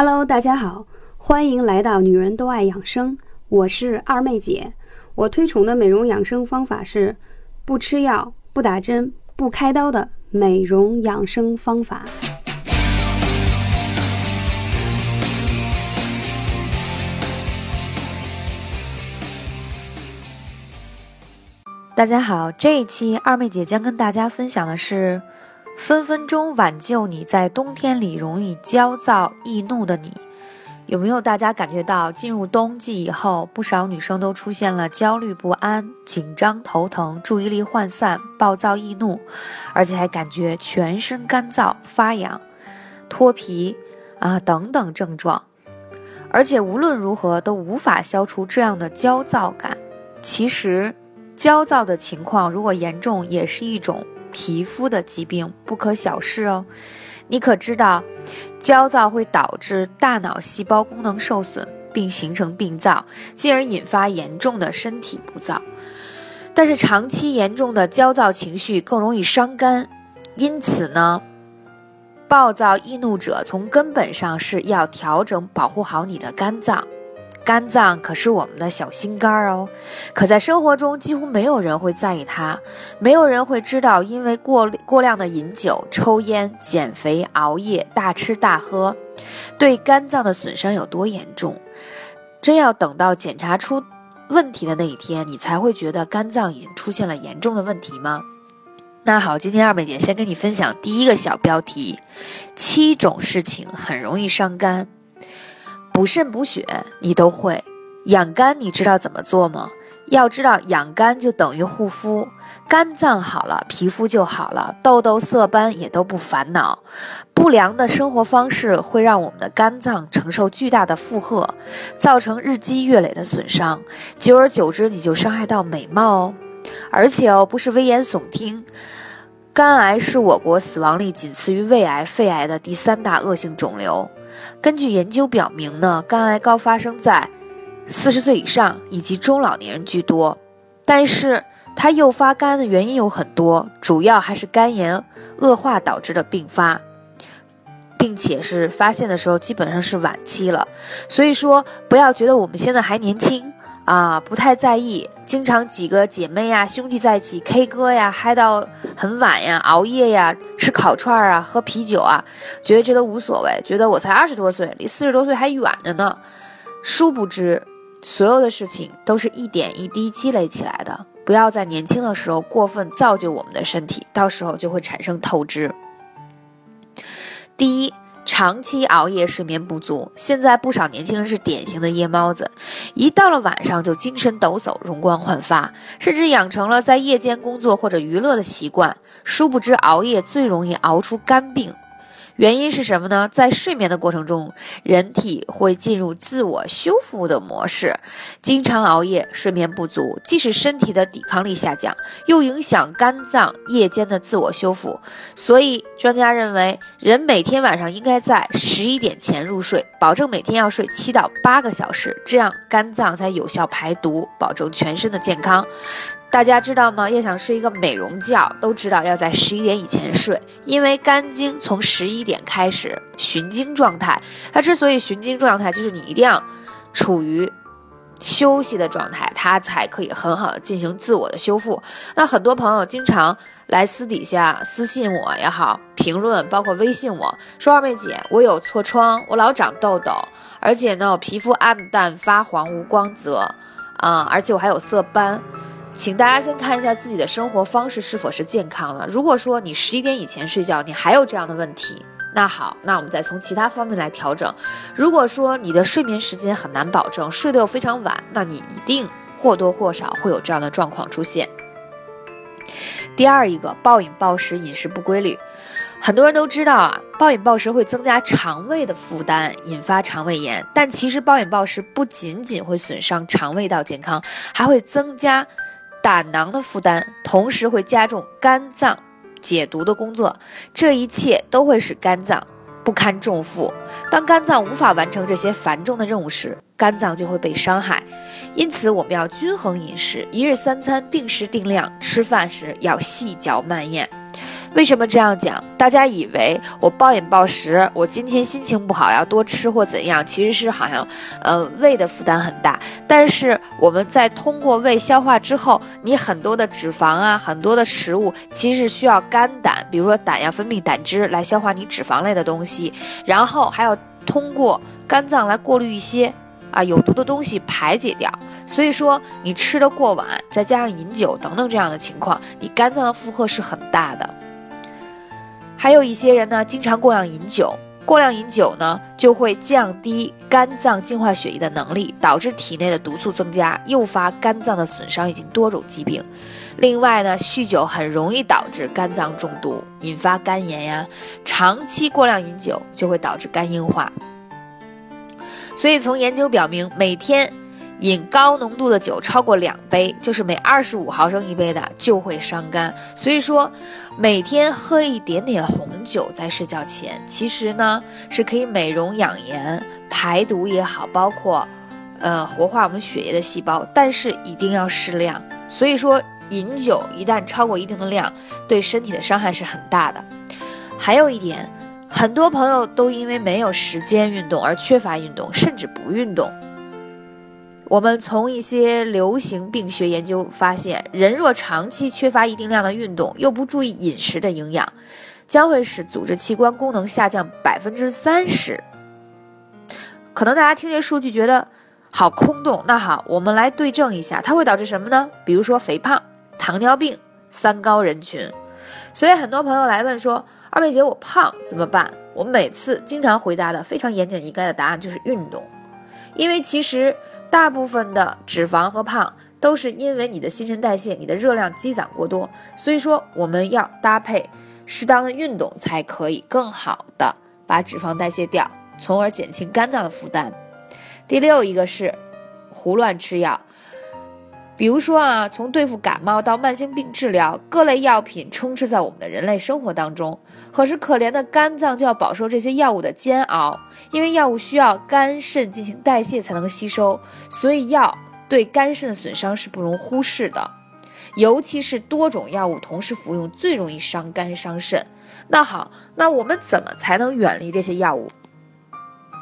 Hello，大家好，欢迎来到女人都爱养生，我是二妹姐。我推崇的美容养生方法是不吃药、不打针、不开刀的美容养生方法。大家好，这一期二妹姐将跟大家分享的是分分钟挽救你在冬天里容易焦躁易怒的你。有没有大家感觉到进入冬季以后，不少女生都出现了焦虑不安、紧张头疼、注意力涣散、暴躁易怒，而且还感觉全身干燥、发痒、脱皮啊等等症状，而且无论如何都无法消除这样的焦躁感。其实。焦躁的情况如果严重，也是一种皮肤的疾病，不可小视哦。你可知道，焦躁会导致大脑细胞功能受损，并形成病灶，进而引发严重的身体不燥。但是长期严重的焦躁情绪更容易伤肝，因此呢，暴躁易怒者从根本上是要调整保护好你的肝脏。肝脏可是我们的小心肝儿哦，可在生活中几乎没有人会在意它，没有人会知道，因为过过量的饮酒、抽烟、减肥、熬夜、大吃大喝，对肝脏的损伤有多严重。真要等到检查出问题的那一天，你才会觉得肝脏已经出现了严重的问题吗？那好，今天二妹姐先跟你分享第一个小标题：七种事情很容易伤肝。补肾补血你都会，养肝你知道怎么做吗？要知道养肝就等于护肤，肝脏好了，皮肤就好了，痘痘色斑也都不烦恼。不良的生活方式会让我们的肝脏承受巨大的负荷，造成日积月累的损伤，久而久之你就伤害到美貌哦。而且哦，不是危言耸听，肝癌是我国死亡率仅次于胃癌、肺癌的第三大恶性肿瘤。根据研究表明呢，肝癌高发生在四十岁以上以及中老年人居多，但是它诱发肝癌的原因有很多，主要还是肝炎恶化导致的并发，并且是发现的时候基本上是晚期了。所以说，不要觉得我们现在还年轻。啊，不太在意，经常几个姐妹呀、兄弟在一起 K 歌呀，嗨到很晚呀，熬夜呀，吃烤串啊，喝啤酒啊，觉得这都无所谓，觉得我才二十多岁，离四十多岁还远着呢。殊不知，所有的事情都是一点一滴积累起来的。不要在年轻的时候过分造就我们的身体，到时候就会产生透支。第一。长期熬夜、睡眠不足，现在不少年轻人是典型的夜猫子，一到了晚上就精神抖擞、容光焕发，甚至养成了在夜间工作或者娱乐的习惯。殊不知，熬夜最容易熬出肝病。原因是什么呢？在睡眠的过程中，人体会进入自我修复的模式。经常熬夜、睡眠不足，既使身体的抵抗力下降，又影响肝脏夜间的自我修复。所以，专家认为，人每天晚上应该在十一点前入睡，保证每天要睡七到八个小时，这样肝脏才有效排毒，保证全身的健康。大家知道吗？要想睡一个美容觉，都知道要在十一点以前睡，因为肝经从十一点开始循经状态。它之所以循经状态，就是你一定要处于休息的状态，它才可以很好的进行自我的修复。那很多朋友经常来私底下私信我也好，评论包括微信我说二妹姐，我有痤疮，我老长痘痘，而且呢，我皮肤暗淡发黄无光泽，啊，而且我还有色斑。请大家先看一下自己的生活方式是否是健康的。如果说你十一点以前睡觉，你还有这样的问题，那好，那我们再从其他方面来调整。如果说你的睡眠时间很难保证，睡得又非常晚，那你一定或多或少会有这样的状况出现。第二一个，暴饮暴食，饮食不规律。很多人都知道啊，暴饮暴食会增加肠胃的负担，引发肠胃炎。但其实暴饮暴食不仅仅会损伤肠胃道健康，还会增加。胆囊的负担，同时会加重肝脏解毒的工作，这一切都会使肝脏不堪重负。当肝脏无法完成这些繁重的任务时，肝脏就会被伤害。因此，我们要均衡饮食，一日三餐定时定量，吃饭时要细嚼慢咽。为什么这样讲？大家以为我暴饮暴食，我今天心情不好要多吃或怎样，其实是好像，呃，胃的负担很大。但是我们在通过胃消化之后，你很多的脂肪啊，很多的食物其实是需要肝胆，比如说胆要分泌胆汁来消化你脂肪类的东西，然后还要通过肝脏来过滤一些啊有毒的东西排解掉。所以说你吃的过晚，再加上饮酒等等这样的情况，你肝脏的负荷是很大的。还有一些人呢，经常过量饮酒，过量饮酒呢，就会降低肝脏净化血液的能力，导致体内的毒素增加，诱发肝脏的损伤以及多种疾病。另外呢，酗酒很容易导致肝脏中毒，引发肝炎呀。长期过量饮酒就会导致肝硬化。所以从研究表明，每天。饮高浓度的酒超过两杯，就是每二十五毫升一杯的，就会伤肝。所以说，每天喝一点点红酒在睡觉前，其实呢是可以美容养颜、排毒也好，包括呃活化我们血液的细胞。但是一定要适量。所以说，饮酒一旦超过一定的量，对身体的伤害是很大的。还有一点，很多朋友都因为没有时间运动而缺乏运动，甚至不运动。我们从一些流行病学研究发现，人若长期缺乏一定量的运动，又不注意饮食的营养，将会使组织器官功能下降百分之三十。可能大家听这数据觉得好空洞，那好，我们来对证一下，它会导致什么呢？比如说肥胖、糖尿病、三高人群。所以很多朋友来问说：“二妹姐，我胖怎么办？”我每次经常回答的非常言简意赅的答案就是运动，因为其实。大部分的脂肪和胖都是因为你的新陈代谢、你的热量积攒过多，所以说我们要搭配适当的运动，才可以更好的把脂肪代谢掉，从而减轻肝脏的负担。第六一个是胡乱吃药。比如说啊，从对付感冒到慢性病治疗，各类药品充斥在我们的人类生活当中。可是可怜的肝脏就要饱受这些药物的煎熬，因为药物需要肝肾进行代谢才能吸收，所以药对肝肾的损伤是不容忽视的。尤其是多种药物同时服用，最容易伤肝伤肾。那好，那我们怎么才能远离这些药物？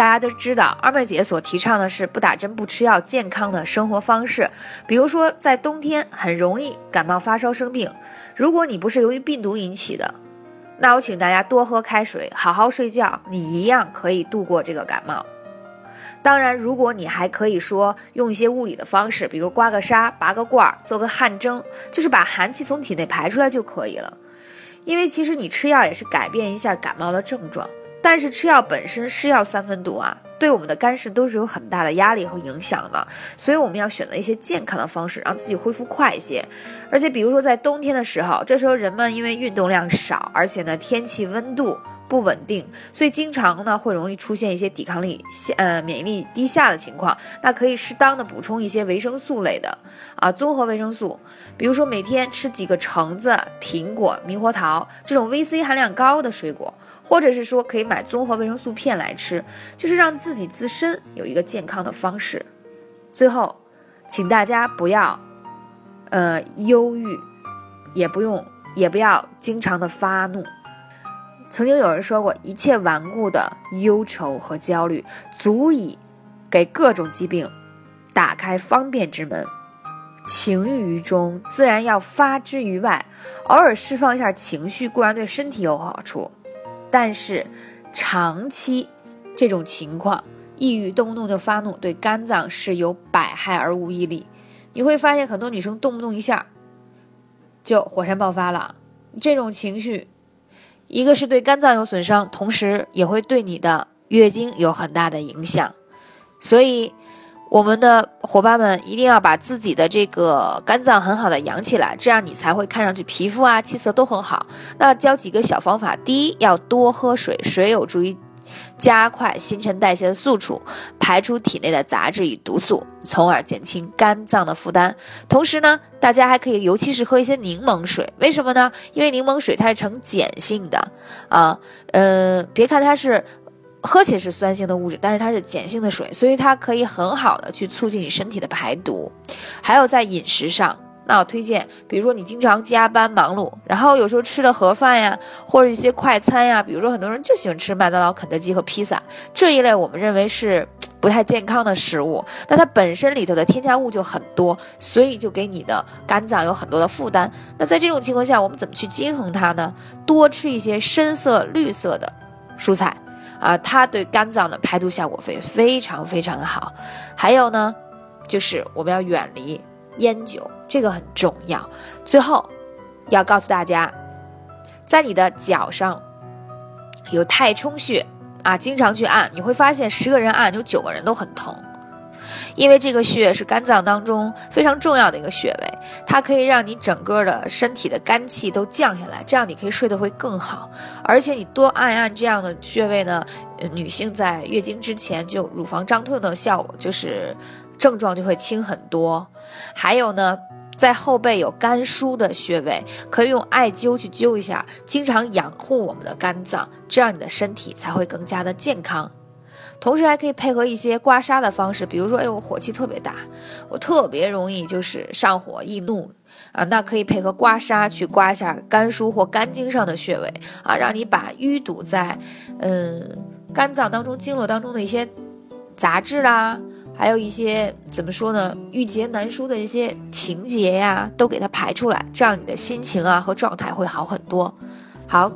大家都知道，二妹姐所提倡的是不打针、不吃药、健康的生活方式。比如说，在冬天很容易感冒、发烧、生病。如果你不是由于病毒引起的，那我请大家多喝开水，好好睡觉，你一样可以度过这个感冒。当然，如果你还可以说用一些物理的方式，比如刮个痧、拔个罐、做个汗蒸，就是把寒气从体内排出来就可以了。因为其实你吃药也是改变一下感冒的症状。但是吃药本身是药三分毒啊，对我们的肝肾都是有很大的压力和影响的，所以我们要选择一些健康的方式，让自己恢复快一些。而且比如说在冬天的时候，这时候人们因为运动量少，而且呢天气温度不稳定，所以经常呢会容易出现一些抵抗力下呃免疫力低下的情况。那可以适当的补充一些维生素类的啊综合维生素，比如说每天吃几个橙子、苹果、猕猴桃这种 VC 含量高的水果。或者是说可以买综合维生素片来吃，就是让自己自身有一个健康的方式。最后，请大家不要，呃，忧郁，也不用，也不要经常的发怒。曾经有人说过，一切顽固的忧愁和焦虑，足以给各种疾病打开方便之门。情郁于中，自然要发之于外。偶尔释放一下情绪，固然对身体有好处。但是，长期这种情况，抑郁动不动就发怒，对肝脏是有百害而无一利。你会发现很多女生动不动一下就火山爆发了。这种情绪，一个是对肝脏有损伤，同时也会对你的月经有很大的影响。所以。我们的伙伴们一定要把自己的这个肝脏很好的养起来，这样你才会看上去皮肤啊、气色都很好。那教几个小方法：第一，要多喝水，水有助于加快新陈代谢的速处，排出体内的杂质与毒素，从而减轻肝脏的负担。同时呢，大家还可以，尤其是喝一些柠檬水，为什么呢？因为柠檬水它是呈碱性的啊，呃，别看它是。喝起来是酸性的物质，但是它是碱性的水，所以它可以很好的去促进你身体的排毒。还有在饮食上，那我推荐，比如说你经常加班忙碌，然后有时候吃的盒饭呀，或者一些快餐呀，比如说很多人就喜欢吃麦当劳、肯德基和披萨这一类，我们认为是不太健康的食物，那它本身里头的添加物就很多，所以就给你的肝脏有很多的负担。那在这种情况下，我们怎么去均衡它呢？多吃一些深色、绿色的蔬菜啊，它对肝脏的排毒效果非非常非常的好。还有呢，就是我们要远离烟酒。这个很重要。最后，要告诉大家，在你的脚上有太冲穴啊，经常去按，你会发现十个人按有九个人都很疼，因为这个穴是肝脏当中非常重要的一个穴位，它可以让你整个的身体的肝气都降下来，这样你可以睡得会更好。而且你多按按这样的穴位呢，女性在月经之前就乳房胀痛的效果就是症状就会轻很多。还有呢。在后背有肝腧的穴位，可以用艾灸去灸一下，经常养护我们的肝脏，这样你的身体才会更加的健康。同时还可以配合一些刮痧的方式，比如说，哎，我火气特别大，我特别容易就是上火易怒啊，那可以配合刮痧去刮一下肝腧或肝经上的穴位啊，让你把淤堵在嗯肝脏当中、经络当中的一些杂质啦。还有一些怎么说呢？郁结难舒的一些情节呀，都给它排出来，这样你的心情啊和状态会好很多。好，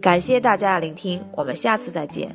感谢大家的聆听，我们下次再见。